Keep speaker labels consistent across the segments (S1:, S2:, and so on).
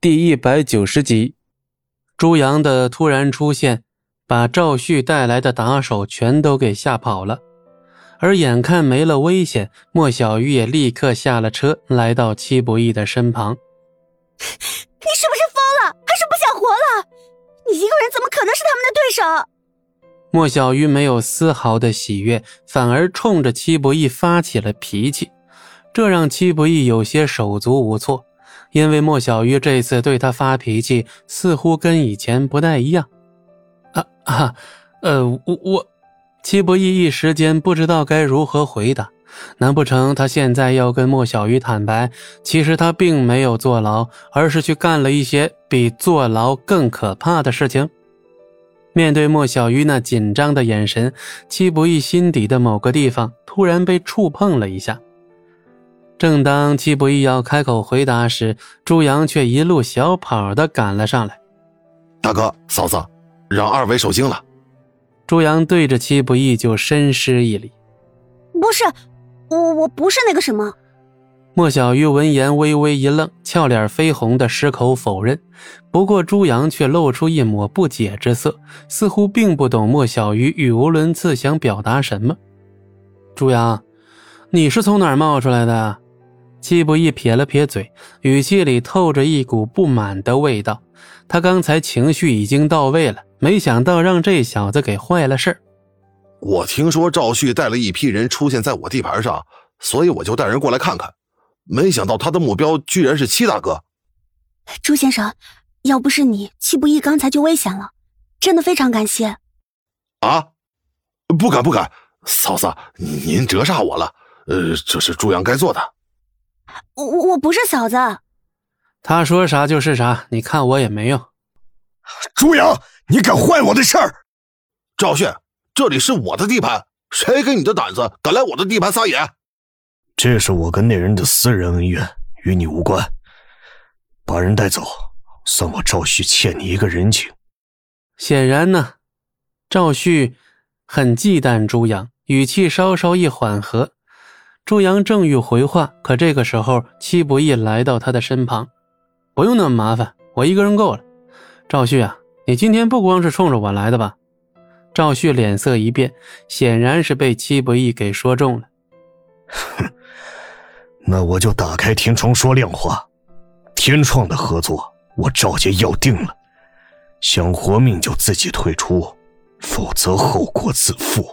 S1: 第一百九十集，朱阳的突然出现，把赵旭带来的打手全都给吓跑了。而眼看没了危险，莫小鱼也立刻下了车，来到戚不义的身旁。
S2: 你是不是疯了？还是不想活了？你一个人怎么可能是他们的对手？
S1: 莫小鱼没有丝毫的喜悦，反而冲着戚不义发起了脾气，这让戚不义有些手足无措。因为莫小鱼这次对他发脾气，似乎跟以前不太一样。啊啊，呃，我我，戚不义一时间不知道该如何回答。难不成他现在要跟莫小鱼坦白，其实他并没有坐牢，而是去干了一些比坐牢更可怕的事情？面对莫小鱼那紧张的眼神，戚不义心底的某个地方突然被触碰了一下。正当戚不义要开口回答时，朱阳却一路小跑的赶了上来。
S3: 大哥、嫂子，让二位受惊了。
S1: 朱阳对着戚不义就深施一礼。
S2: 不是，我我不是那个什么。
S1: 莫小鱼闻言微微一愣，俏脸绯红的矢口否认。不过朱阳却露出一抹不解之色，似乎并不懂莫小鱼语无伦次想表达什么。朱阳，你是从哪儿冒出来的？戚不易撇了撇嘴，语气里透着一股不满的味道。他刚才情绪已经到位了，没想到让这小子给坏了事
S3: 我听说赵旭带了一批人出现在我地盘上，所以我就带人过来看看。没想到他的目标居然是戚大哥。
S2: 朱先生，要不是你，戚不易刚才就危险了。真的非常感谢。
S3: 啊，不敢不敢，嫂子，您折煞我了。呃，这是朱阳该做的。
S2: 我我不是嫂子，
S1: 他说啥就是啥，你看我也没用。
S4: 朱阳，你敢坏我的事儿？
S3: 赵旭，这里是我的地盘，谁给你的胆子敢来我的地盘撒野？
S4: 这是我跟那人的私人恩怨，与你无关。把人带走，算我赵旭欠你一个人情。
S1: 显然呢，赵旭很忌惮朱阳，语气稍稍一缓和。朱阳正欲回话，可这个时候，戚不义来到他的身旁。不用那么麻烦，我一个人够了。赵旭啊，你今天不光是冲着我来的吧？赵旭脸色一变，显然是被戚不义给说中了。
S4: 哼，那我就打开天窗说亮话。天创的合作，我赵家要定了。想活命就自己退出，否则后果自负。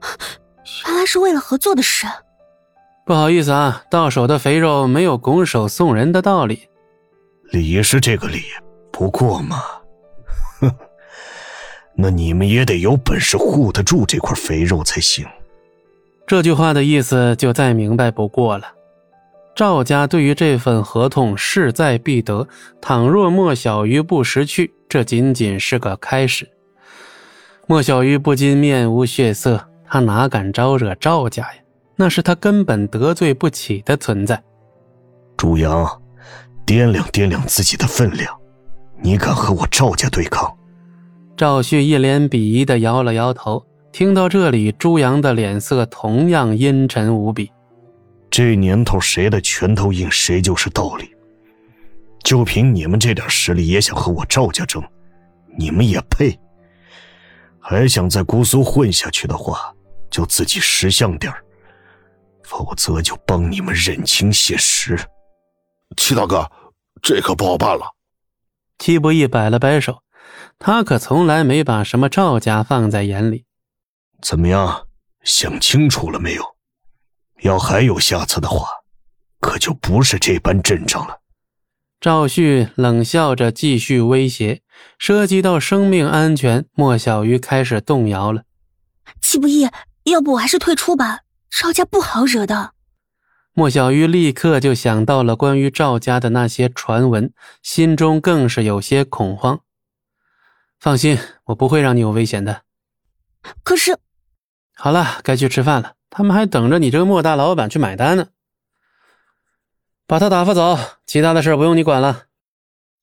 S2: 原来是为了合作的事。
S1: 不好意思啊，到手的肥肉没有拱手送人的道理。
S4: 理是这个理，不过嘛，哼，那你们也得有本事护得住这块肥肉才行。
S1: 这句话的意思就再明白不过了。赵家对于这份合同势在必得，倘若莫小鱼不识趣，这仅仅是个开始。莫小鱼不禁面无血色，他哪敢招惹赵家呀？那是他根本得罪不起的存在。
S4: 朱阳，掂量掂量自己的分量，你敢和我赵家对抗？
S1: 赵旭一脸鄙夷的摇了摇头。听到这里，朱阳的脸色同样阴沉无比。
S4: 这年头，谁的拳头硬，谁就是道理。就凭你们这点实力，也想和我赵家争？你们也配？还想在姑苏混下去的话，就自己识相点儿。否则就帮你们认清现实。
S3: 齐大哥，这可不好办了。
S1: 戚不义摆了摆手，他可从来没把什么赵家放在眼里。
S4: 怎么样，想清楚了没有？要还有下次的话，可就不是这般阵仗了。
S1: 赵旭冷笑着继续威胁，涉及到生命安全，莫小鱼开始动摇了。
S2: 戚不义，要不我还是退出吧。赵家不好惹的，
S1: 莫小鱼立刻就想到了关于赵家的那些传闻，心中更是有些恐慌。放心，我不会让你有危险的。
S2: 可是，
S1: 好了，该去吃饭了，他们还等着你这个莫大老板去买单呢。把他打发走，其他的事不用你管了。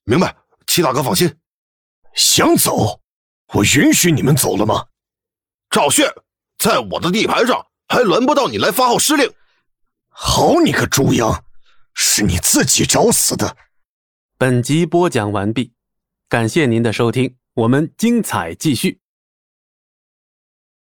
S3: 明白，齐大哥放心。
S4: 想走，我允许你们走了吗？
S3: 赵旭，在我的地盘上。还轮不到你来发号施令！
S4: 好你个朱阳，是你自己找死的！
S1: 本集播讲完毕，感谢您的收听，我们精彩继续。